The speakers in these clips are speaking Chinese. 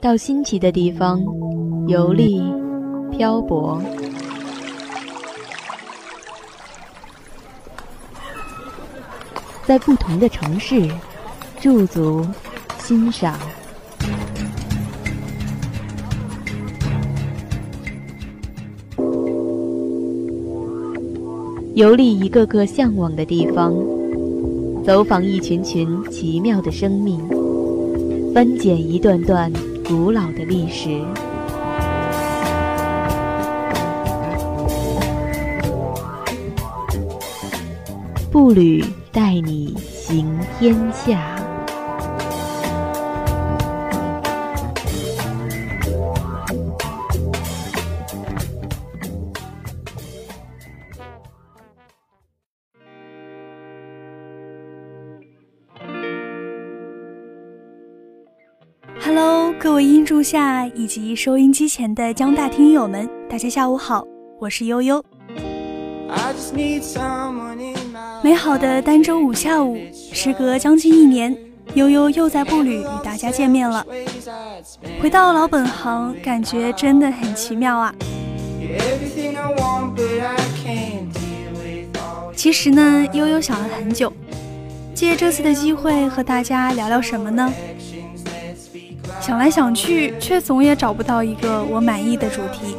到新奇的地方游历、漂泊，在不同的城市驻足欣赏，游历一个个向往的地方，走访一群群奇妙的生命，翻检一段段。古老的历史，步履带你行天下。下以及收音机前的江大听友们，大家下午好，我是悠悠。美好的单周五下午，时隔将近一年，悠悠又在步履与大家见面了。回到老本行，感觉真的很奇妙啊。其实呢，悠悠想了很久，借这次的机会和大家聊聊什么呢？想来想去，却总也找不到一个我满意的主题，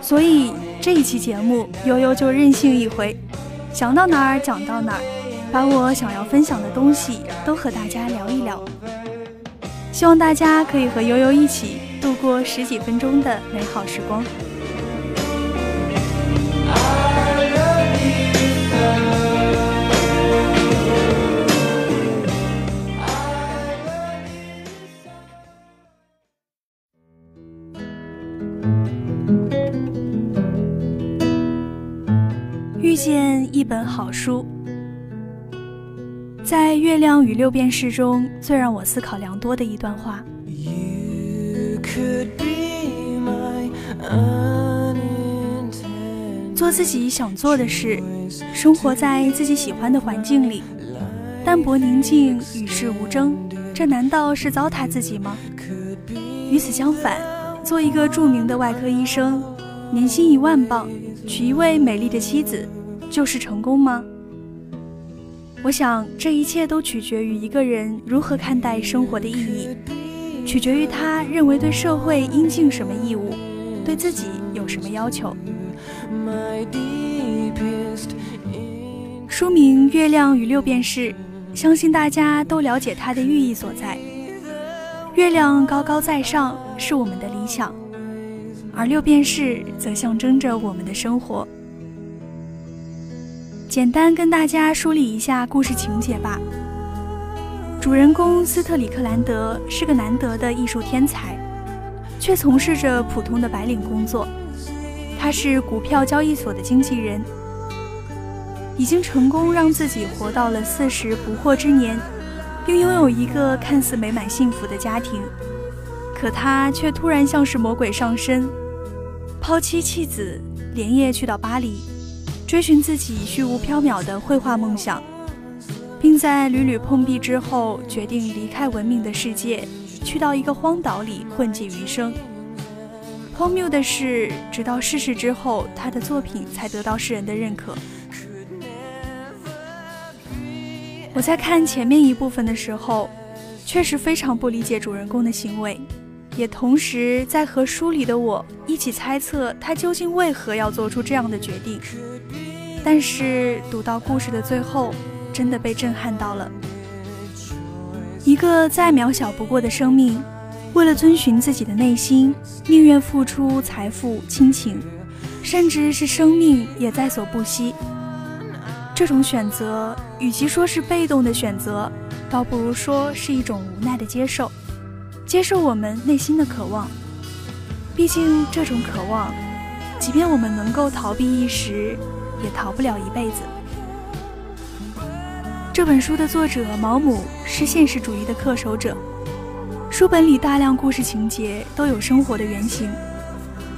所以这一期节目，悠悠就任性一回，想到哪儿讲到哪儿，把我想要分享的东西都和大家聊一聊。希望大家可以和悠悠一起度过十几分钟的美好时光。本好书，在《月亮与六便士》中最让我思考良多的一段话。做自己想做的事，生活在自己喜欢的环境里，淡泊宁静，与世无争，这难道是糟蹋自己吗？与此相反，做一个著名的外科医生，年薪一万镑，娶一位美丽的妻子。就是成功吗？我想，这一切都取决于一个人如何看待生活的意义，取决于他认为对社会应尽什么义务，对自己有什么要求。书名《月亮与六便士》，相信大家都了解它的寓意所在。月亮高高在上，是我们的理想，而六便士则象征着我们的生活。简单跟大家梳理一下故事情节吧。主人公斯特里克兰德是个难得的艺术天才，却从事着普通的白领工作。他是股票交易所的经纪人，已经成功让自己活到了四十不惑之年，并拥有一个看似美满幸福的家庭。可他却突然像是魔鬼上身，抛妻弃子，连夜去到巴黎。追寻自己虚无缥缈的绘画梦想，并在屡屡碰壁之后，决定离开文明的世界，去到一个荒岛里混迹余生。荒谬的是，直到逝世之后，他的作品才得到世人的认可。我在看前面一部分的时候，确实非常不理解主人公的行为，也同时在和书里的我一起猜测他究竟为何要做出这样的决定。但是读到故事的最后，真的被震撼到了。一个再渺小不过的生命，为了遵循自己的内心，宁愿付出财富、亲情，甚至是生命也在所不惜。这种选择，与其说是被动的选择，倒不如说是一种无奈的接受，接受我们内心的渴望。毕竟这种渴望，即便我们能够逃避一时。也逃不了一辈子。这本书的作者毛姆是现实主义的恪守者，书本里大量故事情节都有生活的原型，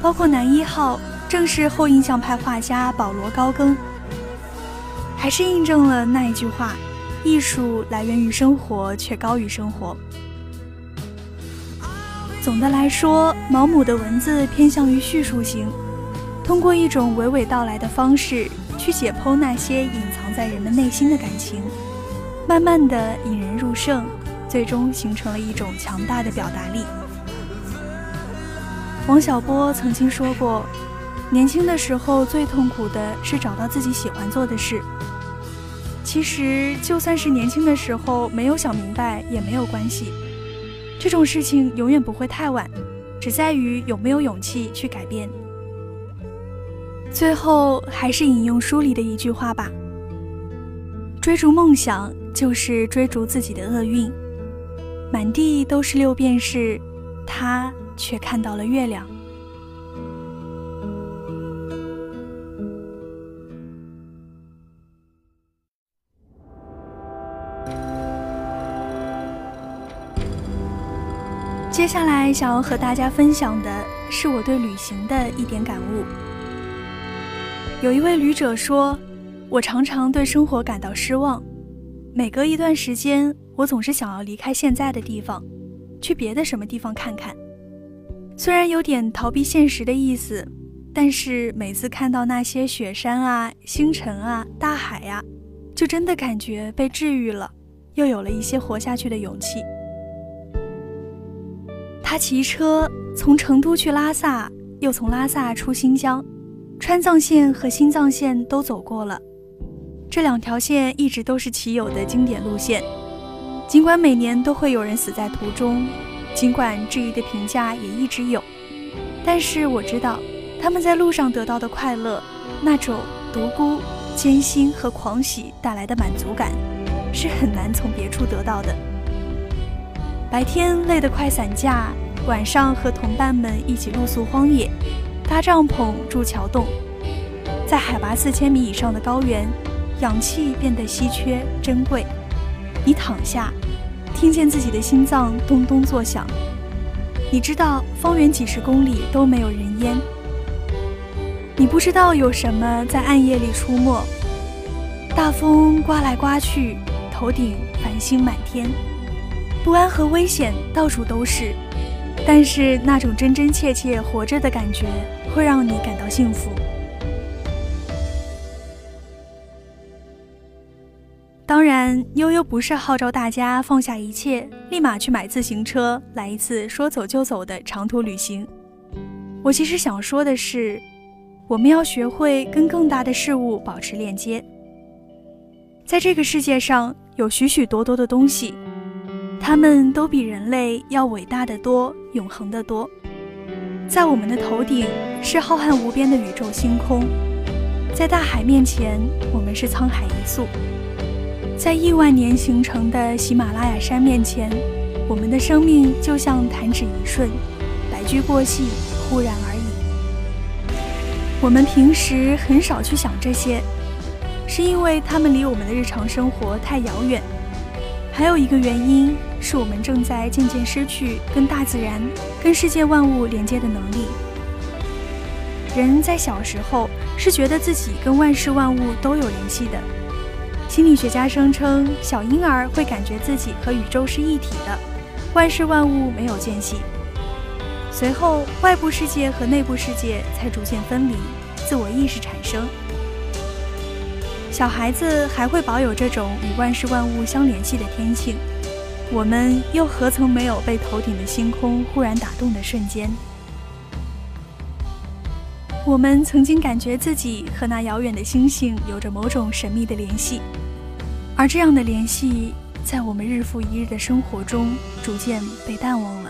包括男一号正是后印象派画家保罗高更，还是印证了那一句话：艺术来源于生活，却高于生活。总的来说，毛姆的文字偏向于叙述型，通过一种娓娓道来的方式去解剖那些隐藏在人们内心的感情，慢慢的引人入胜，最终形成了一种强大的表达力。王小波曾经说过，年轻的时候最痛苦的是找到自己喜欢做的事。其实，就算是年轻的时候没有想明白也没有关系，这种事情永远不会太晚，只在于有没有勇气去改变。最后，还是引用书里的一句话吧：追逐梦想就是追逐自己的厄运。满地都是六便士，他却看到了月亮。接下来想要和大家分享的是我对旅行的一点感悟。有一位旅者说：“我常常对生活感到失望，每隔一段时间，我总是想要离开现在的地方，去别的什么地方看看。虽然有点逃避现实的意思，但是每次看到那些雪山啊、星辰啊、大海呀，就真的感觉被治愈了，又有了一些活下去的勇气。”他骑车从成都去拉萨，又从拉萨出新疆，川藏线和新藏线都走过了。这两条线一直都是骑友的经典路线。尽管每年都会有人死在途中，尽管质疑的评价也一直有，但是我知道他们在路上得到的快乐，那种独孤、艰辛和狂喜带来的满足感，是很难从别处得到的。白天累得快散架，晚上和同伴们一起露宿荒野，搭帐篷筑桥洞，在海拔四千米以上的高原，氧气变得稀缺珍贵。你躺下，听见自己的心脏咚咚作响。你知道方圆几十公里都没有人烟。你不知道有什么在暗夜里出没。大风刮来刮去，头顶繁星满天。不安和危险到处都是，但是那种真真切切活着的感觉会让你感到幸福。当然，悠悠不是号召大家放下一切，立马去买自行车，来一次说走就走的长途旅行。我其实想说的是，我们要学会跟更大的事物保持链接。在这个世界上，有许许多多的东西。它们都比人类要伟大的多，永恒的多。在我们的头顶是浩瀚无边的宇宙星空，在大海面前，我们是沧海一粟；在亿万年形成的喜马拉雅山面前，我们的生命就像弹指一瞬，白驹过隙，忽然而已。我们平时很少去想这些，是因为它们离我们的日常生活太遥远。还有一个原因。是我们正在渐渐失去跟大自然、跟世界万物连接的能力。人在小时候是觉得自己跟万事万物都有联系的。心理学家声称，小婴儿会感觉自己和宇宙是一体的，万事万物没有间隙。随后，外部世界和内部世界才逐渐分离，自我意识产生。小孩子还会保有这种与万事万物相联系的天性。我们又何曾没有被头顶的星空忽然打动的瞬间？我们曾经感觉自己和那遥远的星星有着某种神秘的联系，而这样的联系，在我们日复一日的生活中逐渐被淡忘了。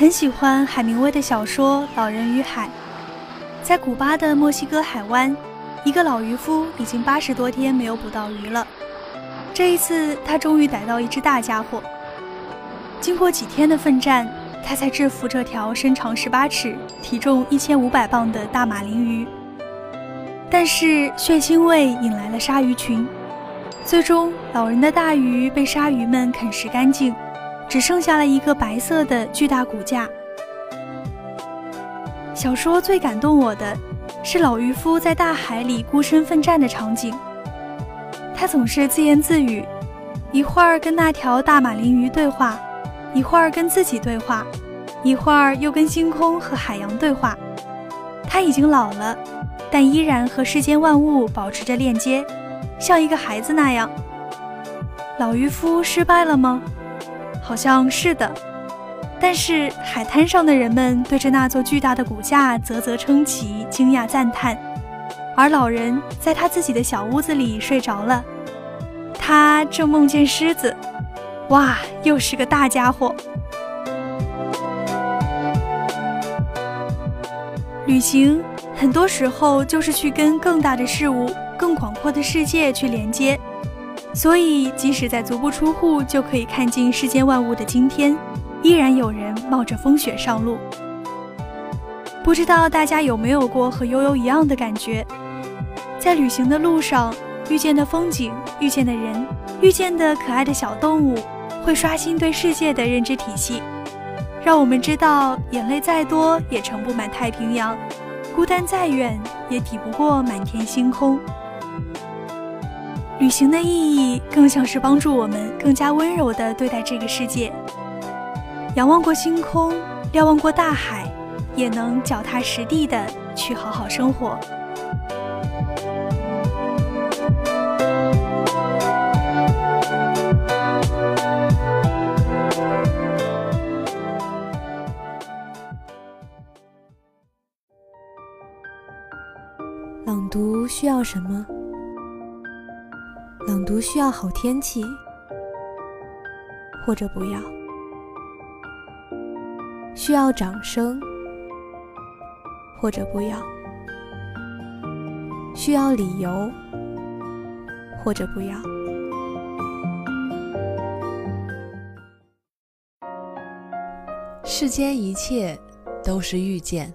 很喜欢海明威的小说《老人与海》。在古巴的墨西哥海湾，一个老渔夫已经八十多天没有捕到鱼了。这一次，他终于逮到一只大家伙。经过几天的奋战，他才制服这条身长十八尺、体重一千五百磅的大马林鱼。但是血腥味引来了鲨鱼群，最终老人的大鱼被鲨鱼们啃食干净，只剩下了一个白色的巨大骨架。小说最感动我的是老渔夫在大海里孤身奋战的场景。他总是自言自语，一会儿跟那条大马林鱼对话，一会儿跟自己对话，一会儿又跟星空和海洋对话。他已经老了，但依然和世间万物保持着链接，像一个孩子那样。老渔夫失败了吗？好像是的。但是海滩上的人们对着那座巨大的骨架啧啧称奇，惊讶赞叹，而老人在他自己的小屋子里睡着了。他正梦见狮子，哇，又是个大家伙。旅行很多时候就是去跟更大的事物、更广阔的世界去连接，所以即使在足不出户就可以看尽世间万物的今天。依然有人冒着风雪上路。不知道大家有没有过和悠悠一样的感觉，在旅行的路上遇见的风景、遇见的人、遇见的可爱的小动物，会刷新对世界的认知体系，让我们知道眼泪再多也盛不满太平洋，孤单再远也抵不过满天星空。旅行的意义更像是帮助我们更加温柔地对待这个世界。仰望过星空，瞭望过大海，也能脚踏实地的去好好生活。朗读需要什么？需要好天气，或者不要。需要掌声，或者不要；需要理由，或者不要。世间一切都是遇见，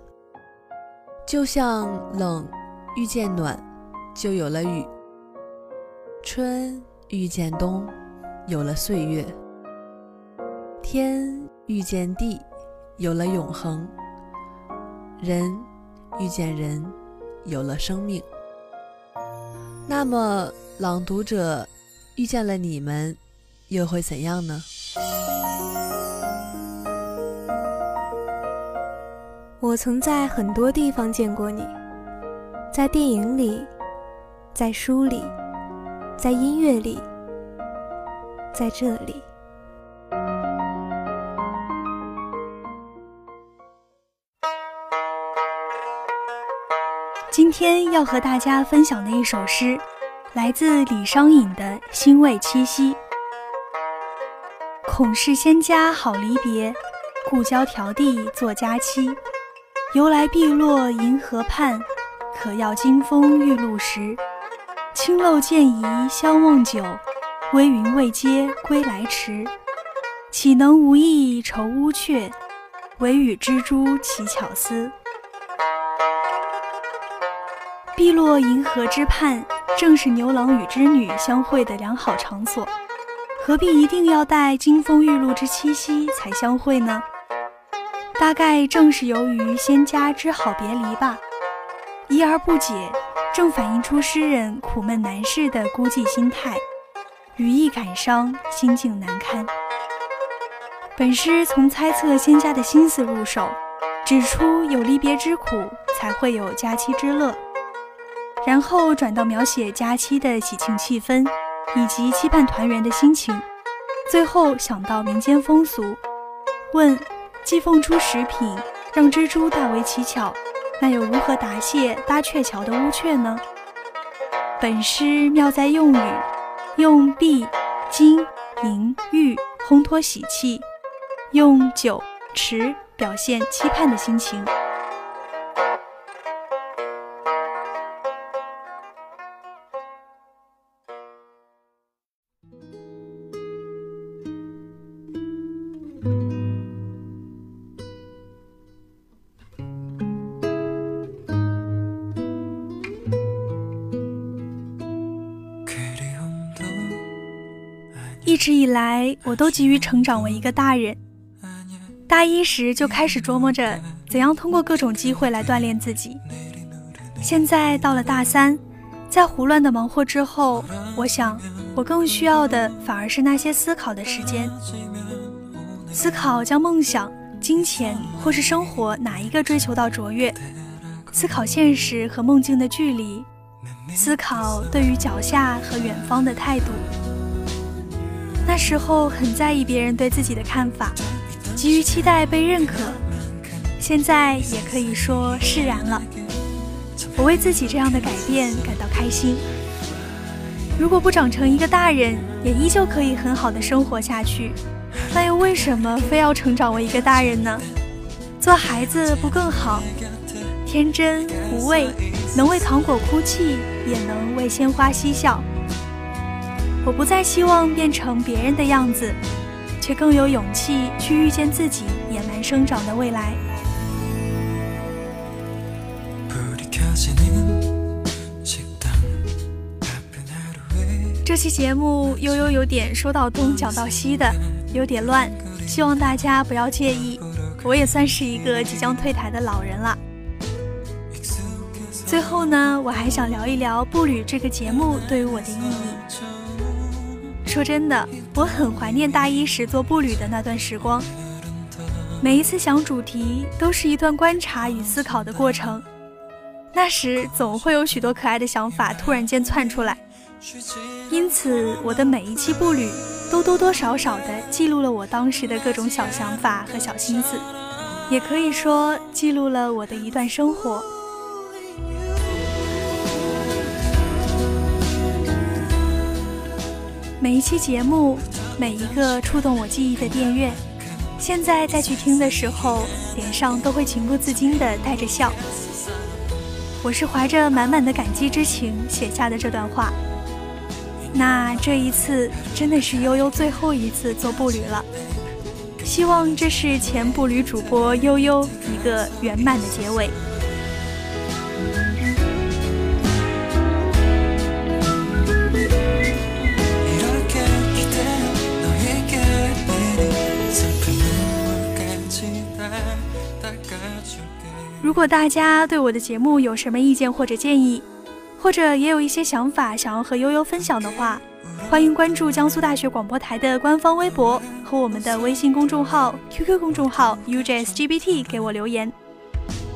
就像冷遇见暖，就有了雨；春遇见冬，有了岁月；天遇见地。有了永恒，人遇见人，有了生命。那么，朗读者遇见了你们，又会怎样呢？我曾在很多地方见过你，在电影里，在书里，在音乐里，在这里。今天要和大家分享的一首诗，来自李商隐的《欣慰七夕》。恐是仙家好离别，故交迢递作佳期。由来碧落银河畔，可要金风玉露时。青漏渐移相望久，微云未接归来迟。岂能无意愁乌鹊，惟与蜘蛛乞巧思。碧落银河之畔，正是牛郎与织女相会的良好场所，何必一定要待金风玉露之七夕才相会呢？大概正是由于仙家之好别离吧，疑而不解，正反映出诗人苦闷难释的孤寂心态，语意感伤，心境难堪。本诗从猜测仙家的心思入手，指出有离别之苦，才会有佳期之乐。然后转到描写佳期的喜庆气氛，以及期盼团圆的心情。最后想到民间风俗，问：既奉出食品，让蜘蛛大为奇巧，那又如何答谢搭鹊桥的乌鹊呢？本诗妙在用语，用碧、金、银、玉烘托喜气，用酒、池表现期盼的心情。来，我都急于成长为一个大人。大一时就开始琢磨着怎样通过各种机会来锻炼自己。现在到了大三，在胡乱的忙活之后，我想，我更需要的反而是那些思考的时间。思考将梦想、金钱或是生活哪一个追求到卓越？思考现实和梦境的距离，思考对于脚下和远方的态度。那时候很在意别人对自己的看法，急于期待被认可。现在也可以说释然了。我为自己这样的改变感到开心。如果不长成一个大人，也依旧可以很好的生活下去，那又为什么非要成长为一个大人呢？做孩子不更好？天真无畏，能为糖果哭泣，也能为鲜花嬉笑。我不再希望变成别人的样子，却更有勇气去遇见自己野蛮生长的未来。这期节目悠悠有点说到东讲到西的，有点乱，希望大家不要介意。我也算是一个即将退台的老人了。最后呢，我还想聊一聊《步履》这个节目对于我的意义。说真的，我很怀念大一时做《步履》的那段时光。每一次想主题，都是一段观察与思考的过程。那时总会有许多可爱的想法突然间窜出来。因此，我的每一期步履都多多少少的记录了我当时的各种小想法和小心思，也可以说记录了我的一段生活。每一期节目，每一个触动我记忆的电乐，现在再去听的时候，脸上都会情不自禁的带着笑。我是怀着满满的感激之情写下的这段话。那这一次真的是悠悠最后一次做步履了，希望这是前步履主播悠悠一个圆满的结尾。如果大家对我的节目有什么意见或者建议，或者也有一些想法想要和悠悠分享的话，欢迎关注江苏大学广播台的官方微博和我们的微信公众号、QQ 公众号 UJSGBT 给我留言。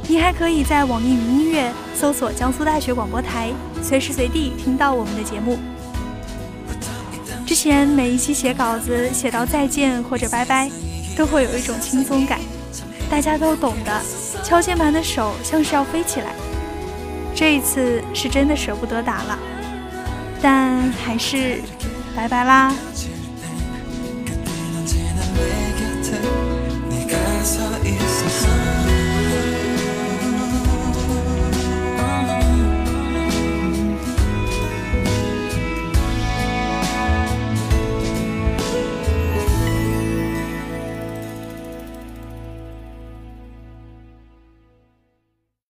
你还可以在网易云音乐搜索江苏大学广播台，随时随地听到我们的节目。之前每一期写稿子写到再见或者拜拜，都会有一种轻松感，大家都懂的。敲键盘的手像是要飞起来。这一次是真的舍不得打了，但还是拜拜啦。